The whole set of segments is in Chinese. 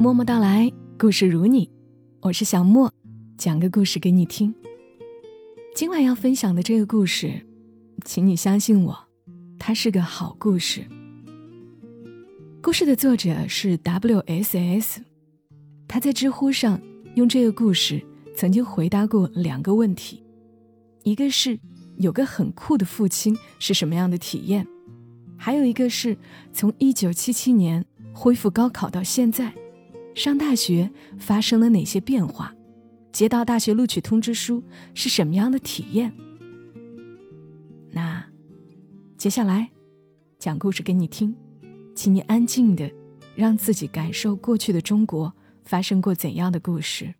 默默到来，故事如你，我是小莫，讲个故事给你听。今晚要分享的这个故事，请你相信我，它是个好故事。故事的作者是 W.S.S，他在知乎上用这个故事曾经回答过两个问题，一个是有个很酷的父亲是什么样的体验。还有一个是从一九七七年恢复高考到现在，上大学发生了哪些变化？接到大学录取通知书是什么样的体验？那接下来讲故事给你听，请你安静的让自己感受过去的中国发生过怎样的故事。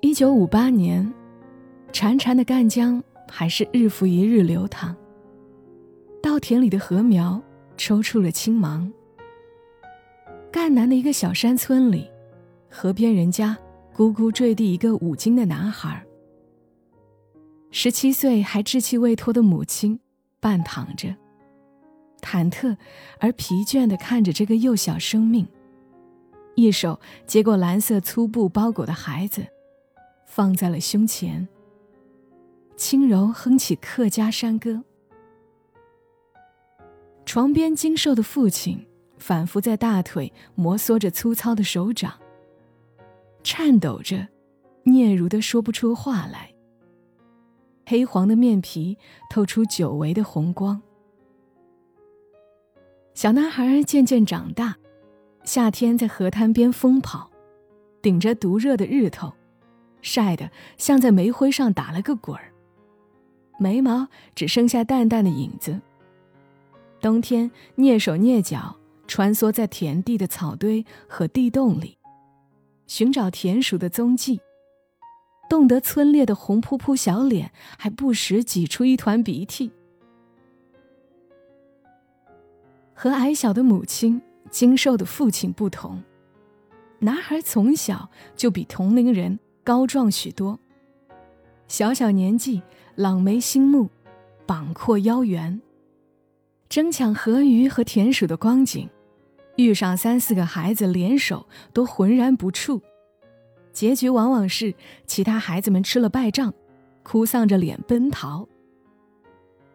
一九五八年，潺潺的赣江还是日复一日流淌。稻田里的禾苗抽出了青芒。赣南的一个小山村里，河边人家咕咕坠地一个五斤的男孩。十七岁还稚气未脱的母亲，半躺着，忐忑而疲倦地看着这个幼小生命，一手接过蓝色粗布包裹的孩子。放在了胸前，轻柔哼起客家山歌。床边精瘦的父亲反复在大腿摩挲着粗糙的手掌，颤抖着，嗫嚅的说不出话来。黑黄的面皮透出久违的红光。小男孩渐渐长大，夏天在河滩边疯跑，顶着毒热的日头。晒得像在煤灰上打了个滚儿，眉毛只剩下淡淡的影子。冬天蹑手蹑脚穿梭在田地的草堆和地洞里，寻找田鼠的踪迹。冻得皴裂的红扑扑小脸还不时挤出一团鼻涕。和矮小的母亲、精瘦的父亲不同，男孩从小就比同龄人。高壮许多。小小年纪，朗眉星目，膀阔腰圆。争抢河鱼和田鼠的光景，遇上三四个孩子联手都浑然不怵。结局往往是其他孩子们吃了败仗，哭丧着脸奔逃。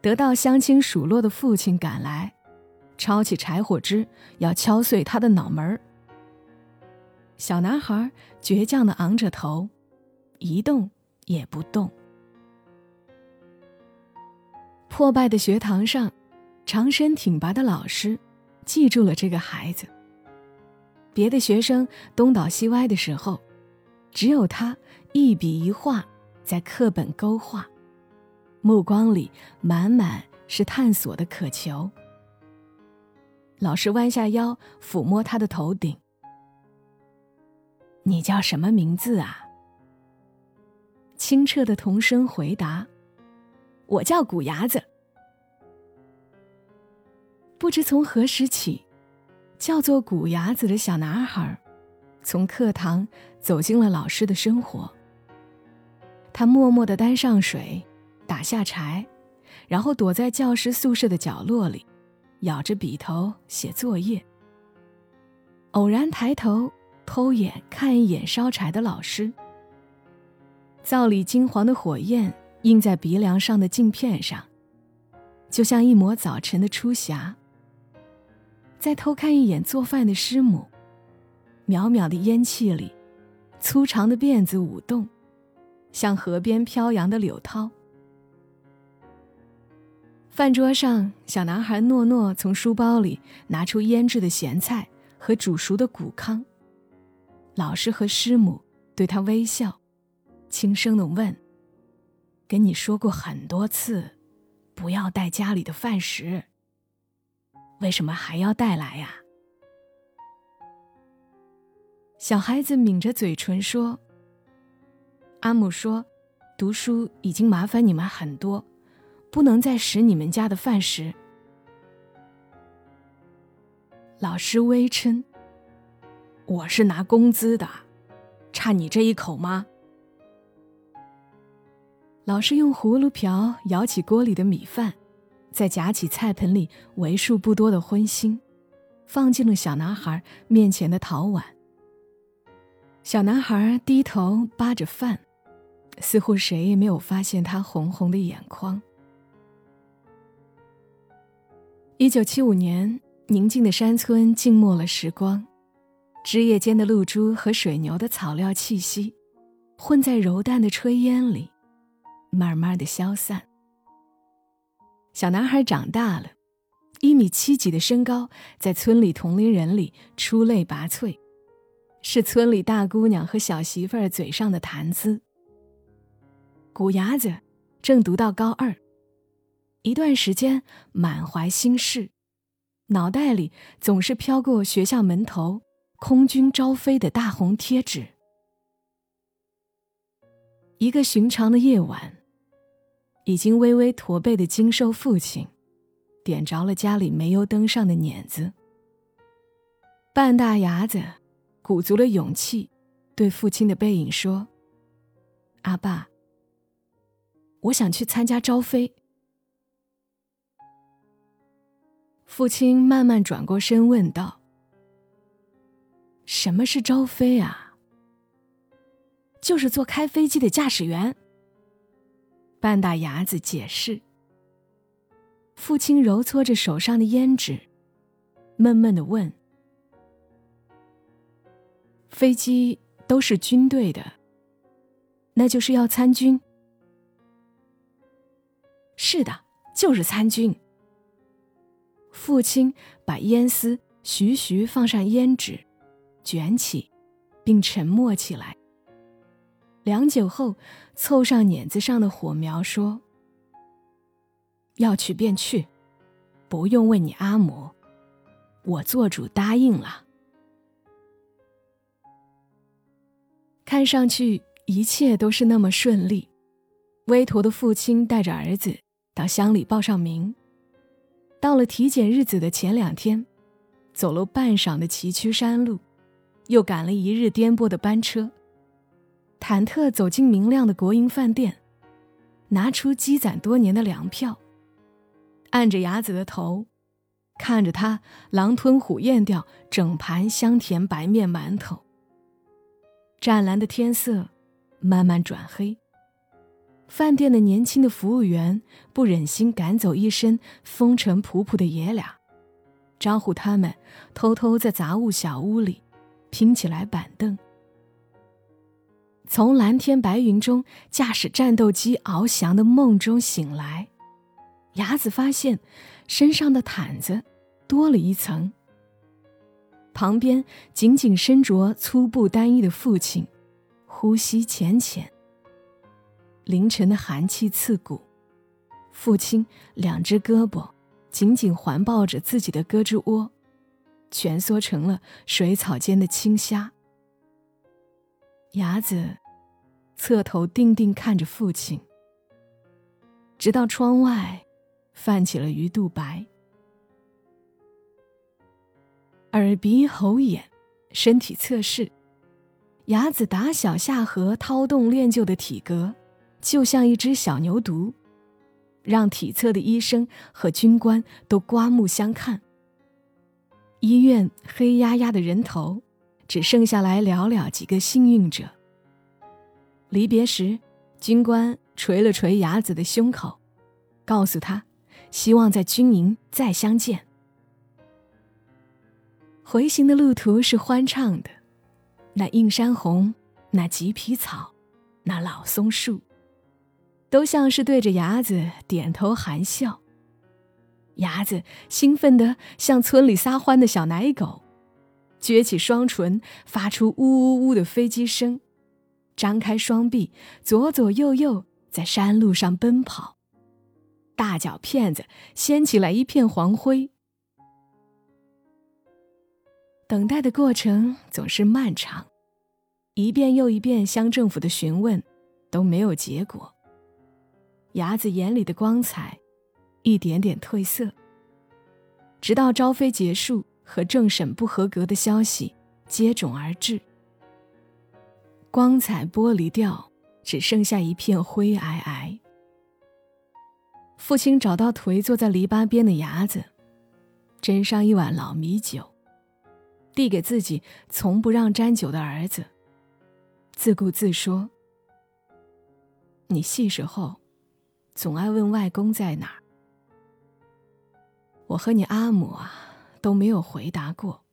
得到乡亲数落的父亲赶来，抄起柴火枝要敲碎他的脑门儿。小男孩倔强地昂着头。一动也不动。破败的学堂上，长身挺拔的老师记住了这个孩子。别的学生东倒西歪的时候，只有他一笔一画在课本勾画，目光里满满是探索的渴求。老师弯下腰抚摸他的头顶：“你叫什么名字啊？”清澈的童声回答：“我叫古牙子。”不知从何时起，叫做古牙子的小男孩，从课堂走进了老师的生活。他默默的担上水，打下柴，然后躲在教室宿舍的角落里，咬着笔头写作业。偶然抬头偷眼看一眼烧柴的老师。灶里金黄的火焰映在鼻梁上的镜片上，就像一抹早晨的初霞。再偷看一眼做饭的师母，渺渺的烟气里，粗长的辫子舞动，像河边飘扬的柳涛。饭桌上，小男孩诺诺从书包里拿出腌制的咸菜和煮熟的谷糠。老师和师母对他微笑。轻声的问：“跟你说过很多次，不要带家里的饭食，为什么还要带来呀？”小孩子抿着嘴唇说：“阿母说，读书已经麻烦你们很多，不能再食你们家的饭食。”老师微嗔：“我是拿工资的，差你这一口吗？”老师用葫芦瓢舀起锅里的米饭，再夹起菜盆里为数不多的荤腥，放进了小男孩面前的陶碗。小男孩低头扒着饭，似乎谁也没有发现他红红的眼眶。一九七五年，宁静的山村静默了时光，枝叶间的露珠和水牛的草料气息，混在柔淡的炊烟里，慢慢的消散。小男孩长大了，一米七几的身高，在村里同龄人里出类拔萃。是村里大姑娘和小媳妇儿嘴上的谈资。古伢子正读到高二，一段时间满怀心事，脑袋里总是飘过学校门头空军招飞的大红贴纸。一个寻常的夜晚，已经微微驼背的精瘦父亲，点着了家里煤油灯上的碾子，半大伢子。鼓足了勇气，对父亲的背影说：“阿爸，我想去参加招飞。”父亲慢慢转过身问道：“什么是招飞啊？”“就是做开飞机的驾驶员。”半大牙子解释。父亲揉搓着手上的胭脂，闷闷的问。飞机都是军队的，那就是要参军。是的，就是参军。父亲把烟丝徐徐放上胭脂，卷起，并沉默起来。良久后，凑上碾子上的火苗，说：“要去便去，不用问你阿母，我做主答应了。”看上去一切都是那么顺利。微陀的父亲带着儿子到乡里报上名。到了体检日子的前两天，走了半晌的崎岖山路，又赶了一日颠簸的班车，忐忑走进明亮的国营饭店，拿出积攒多年的粮票，按着伢子的头，看着他狼吞虎咽掉整盘香甜白面馒头。湛蓝的天色慢慢转黑。饭店的年轻的服务员不忍心赶走一身风尘仆仆的爷俩，招呼他们偷偷在杂物小屋里拼起来板凳。从蓝天白云中驾驶战斗机翱翔的梦中醒来，伢子发现身上的毯子多了一层。旁边紧紧身着粗布单衣的父亲，呼吸浅浅。凌晨的寒气刺骨，父亲两只胳膊紧紧环抱着自己的胳肢窝，蜷缩成了水草间的青虾。伢子侧头定定看着父亲，直到窗外泛起了鱼肚白。耳鼻喉眼，身体测试，伢子打小下河掏洞练就的体格，就像一只小牛犊，让体测的医生和军官都刮目相看。医院黑压压的人头，只剩下来寥寥几个幸运者。离别时，军官捶了捶牙子的胸口，告诉他，希望在军营再相见。回行的路途是欢畅的，那映山红，那棘皮草，那老松树，都像是对着牙子点头含笑。牙子兴奋的像村里撒欢的小奶狗，撅起双唇，发出呜呜呜的飞机声，张开双臂，左左右右在山路上奔跑，大脚片子掀起来一片黄灰。等待的过程总是漫长，一遍又一遍乡政府的询问都没有结果。伢子眼里的光彩一点点褪色，直到招飞结束和政审不合格的消息接踵而至，光彩剥离掉，只剩下一片灰皑皑。父亲找到颓坐在篱笆边的伢子，斟上一碗老米酒，递给自己从不让沾酒的儿子，自顾自说：“你细时候，总爱问外公在哪儿。我和你阿母啊，都没有回答过。”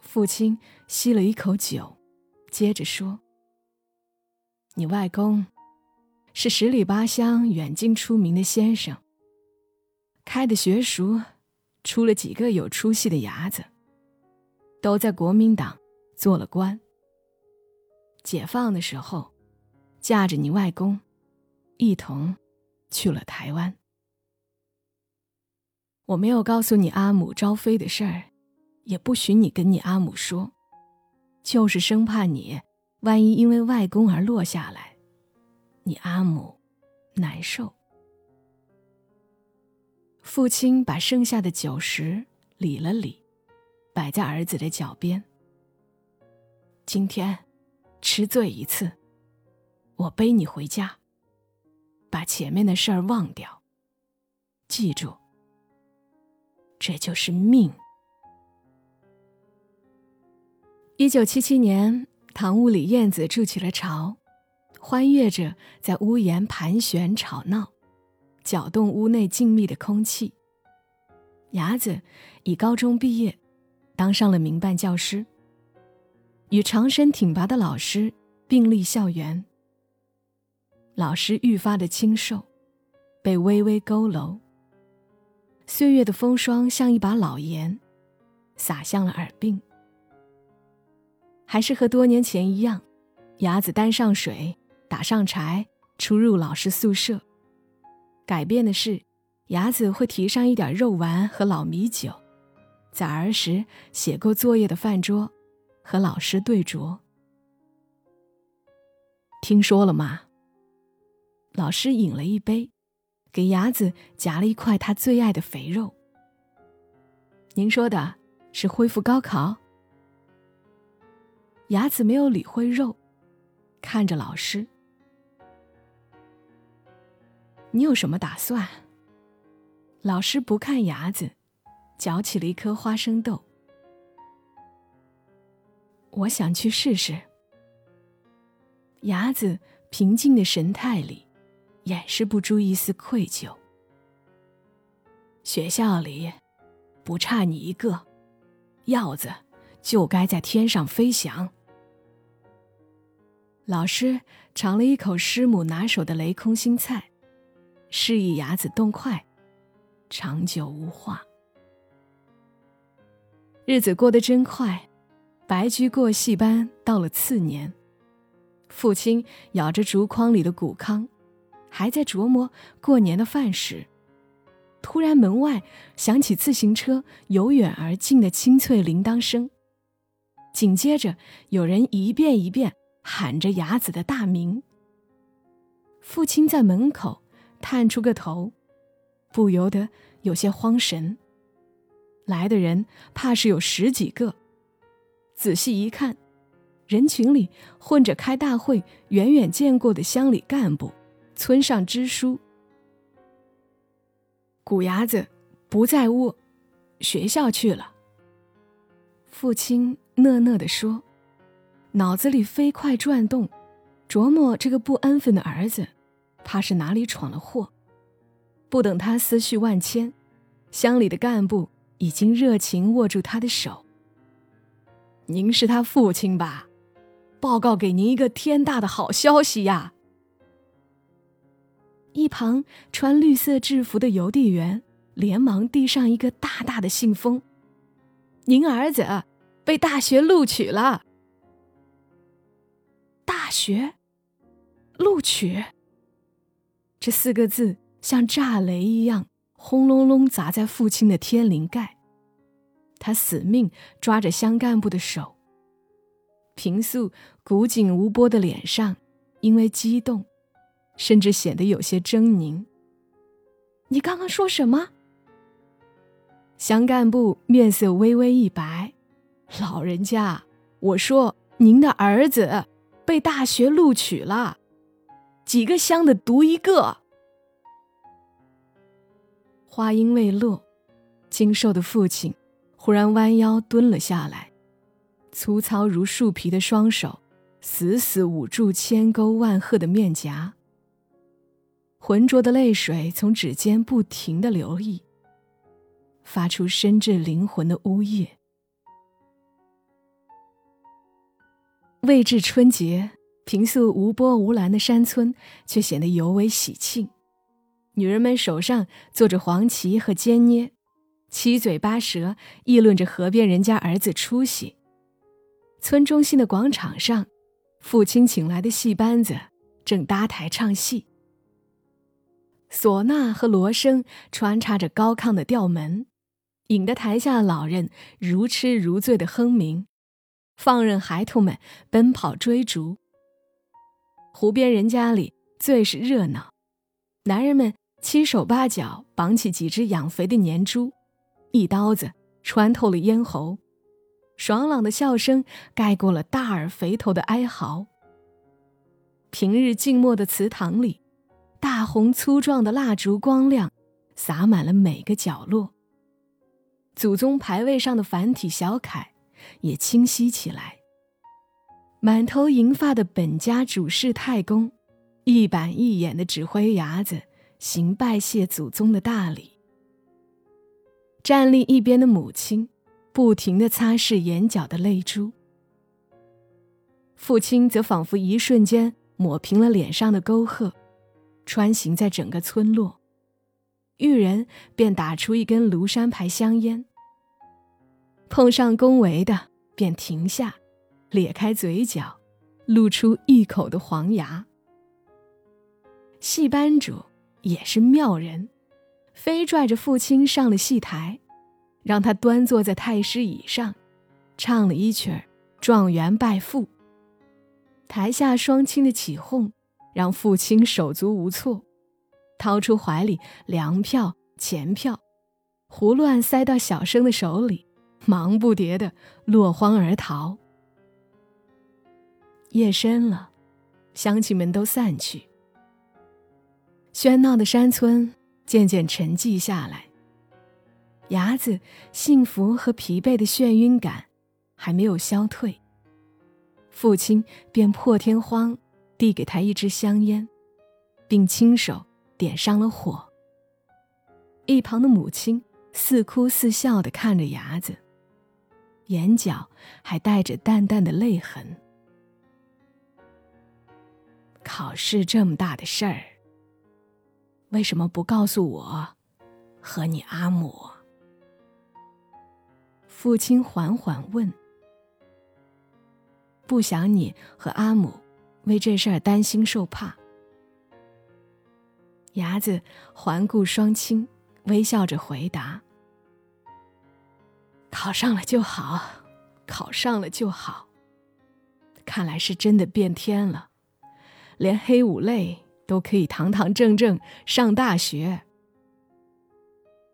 父亲吸了一口酒，接着说：“你外公是十里八乡远近出名的先生，开的学塾，出了几个有出息的伢子，都在国民党做了官。解放的时候，架着你外公，一同去了台湾。我没有告诉你阿母招飞的事儿。”也不许你跟你阿母说，就是生怕你万一因为外公而落下来，你阿母难受。父亲把剩下的酒食理了理，摆在儿子的脚边。今天吃醉一次，我背你回家，把前面的事儿忘掉。记住，这就是命。一九七七年，堂屋里燕子筑起了巢，欢悦着在屋檐盘旋吵闹，搅动屋内静谧的空气。伢子已高中毕业，当上了民办教师，与长身挺拔的老师并立校园。老师愈发的清瘦，被微微佝偻。岁月的风霜像一把老盐，洒向了耳鬓。还是和多年前一样，雅子担上水，打上柴，出入老师宿舍。改变的是，雅子会提上一点肉丸和老米酒，在儿时写过作业的饭桌，和老师对酌。听说了吗？老师饮了一杯，给牙子夹了一块他最爱的肥肉。您说的是恢复高考？牙子没有理会肉，看着老师：“你有什么打算？”老师不看牙子，嚼起了一颗花生豆。我想去试试。牙子平静的神态里，掩饰不住一丝愧疚。学校里不差你一个，鹞子。就该在天上飞翔。老师尝了一口师母拿手的雷空心菜，示意牙子动筷，长久无话。日子过得真快，白驹过隙般到了次年，父亲咬着竹筐里的谷糠，还在琢磨过年的饭食。突然，门外响起自行车由远而近的清脆铃铛声。紧接着，有人一遍一遍喊着雅子的大名。父亲在门口探出个头，不由得有些慌神。来的人怕是有十几个，仔细一看，人群里混着开大会远远见过的乡里干部、村上支书。谷伢子不在屋，学校去了。父亲。讷讷地说，脑子里飞快转动，琢磨这个不安分的儿子，怕是哪里闯了祸。不等他思绪万千，乡里的干部已经热情握住他的手。您是他父亲吧？报告给您一个天大的好消息呀！一旁穿绿色制服的邮递员连忙递上一个大大的信封：“您儿子。”被大学录取了。大学，录取。这四个字像炸雷一样轰隆隆砸在父亲的天灵盖。他死命抓着乡干部的手，平素古井无波的脸上因为激动，甚至显得有些狰狞。你刚刚说什么？乡干部面色微微一白。老人家，我说您的儿子被大学录取了，几个乡的读一个。话音未落，精瘦的父亲忽然弯腰蹲了下来，粗糙如树皮的双手死死捂住千沟万壑的面颊，浑浊的泪水从指尖不停的流溢，发出深至灵魂的呜咽。未至春节，平素无波无澜的山村却显得尤为喜庆。女人们手上做着黄旗和尖捏，七嘴八舌议论着河边人家儿子出息。村中心的广场上，父亲请来的戏班子正搭台唱戏。唢呐和锣声穿插着高亢的调门，引得台下老人如痴如醉的哼鸣，放任孩童们奔跑追逐。湖边人家里最是热闹，男人们。七手八脚绑起几只养肥的年猪，一刀子穿透了咽喉，爽朗的笑声盖过了大耳肥头的哀嚎。平日静默的祠堂里，大红粗壮的蜡烛光亮，洒满了每个角落。祖宗牌位上的繁体小楷也清晰起来。满头银发的本家主事太公，一板一眼的指挥伢子。行拜谢祖宗的大礼。站立一边的母亲，不停地擦拭眼角的泪珠。父亲则仿佛一瞬间抹平了脸上的沟壑，穿行在整个村落。遇人便打出一根庐山牌香烟，碰上恭维的便停下，咧开嘴角，露出一口的黄牙。戏班主。也是妙人，非拽着父亲上了戏台，让他端坐在太师椅上，唱了一曲《状元拜父》。台下双亲的起哄，让父亲手足无措，掏出怀里粮票、钱票，胡乱塞到小生的手里，忙不迭的落荒而逃。夜深了，乡亲们都散去。喧闹的山村渐渐沉寂下来。伢子幸福和疲惫的眩晕感还没有消退，父亲便破天荒递给他一支香烟，并亲手点上了火。一旁的母亲似哭似笑的看着伢子，眼角还带着淡淡的泪痕。考试这么大的事儿。为什么不告诉我和你阿母？父亲缓缓问。不想你和阿母为这事儿担心受怕。伢子环顾双亲，微笑着回答：“考上了就好，考上了就好。看来是真的变天了，连黑五类。”都可以堂堂正正上大学。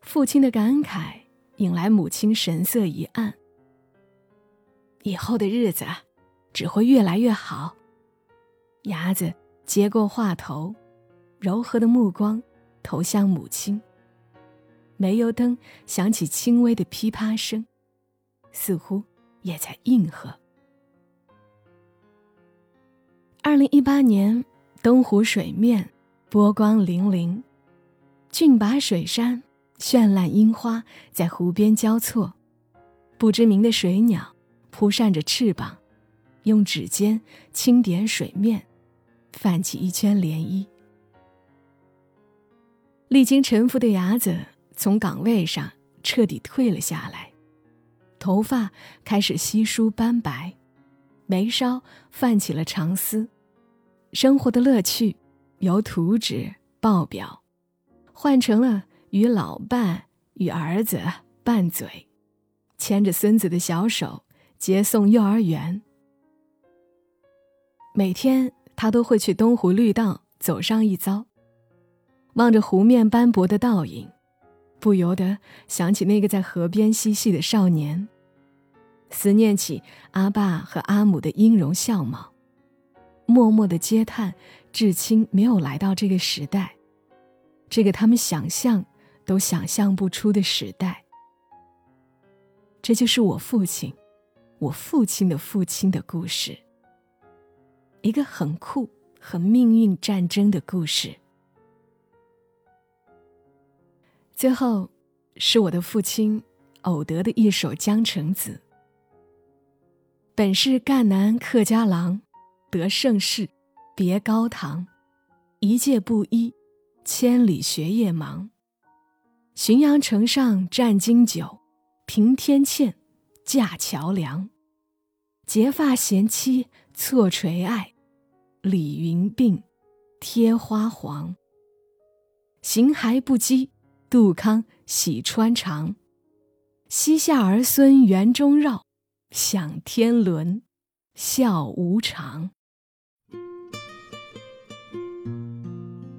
父亲的感慨引来母亲神色一暗。以后的日子只会越来越好。伢子接过话头，柔和的目光投向母亲。煤油灯响起轻微的噼啪声，似乎也在应和。二零一八年。东湖水面波光粼粼，峻拔水杉、绚烂樱花在湖边交错，不知名的水鸟扑扇着翅膀，用指尖轻点水面，泛起一圈涟漪。历经沉浮的伢子从岗位上彻底退了下来，头发开始稀疏斑白，眉梢泛起了长丝。生活的乐趣，由图纸报表，换成了与老伴与儿子拌嘴，牵着孙子的小手接送幼儿园。每天他都会去东湖绿道走上一遭，望着湖面斑驳的倒影，不由得想起那个在河边嬉戏的少年，思念起阿爸和阿母的音容笑貌。默默的嗟叹，至亲没有来到这个时代，这个他们想象都想象不出的时代。这就是我父亲，我父亲的父亲的故事。一个很酷、很命运战争的故事。最后，是我的父亲偶得的一首《江城子》。本是赣南客家郎，得盛世，别高堂。一介布衣，千里学业忙。浔阳城上战经久，平天堑，架桥梁。结发贤妻错垂爱。李云鬓，贴花黄。行骸不羁，杜康喜穿肠。膝下儿孙园中绕，享天伦，笑无常。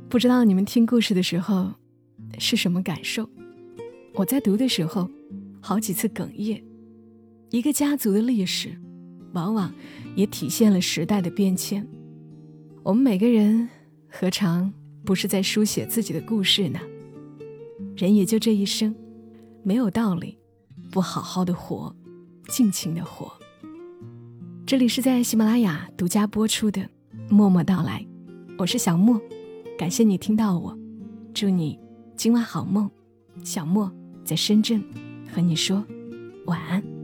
不知道你们听故事的时候是什么感受？我在读的时候，好几次哽咽。一个家族的历史，往往也体现了时代的变迁。我们每个人何尝不是在书写自己的故事呢？人也就这一生，没有道理不好好的活，尽情的活。这里是在喜马拉雅独家播出的《默默到来》，我是小莫，感谢你听到我，祝你今晚好梦。小莫在深圳和你说晚安。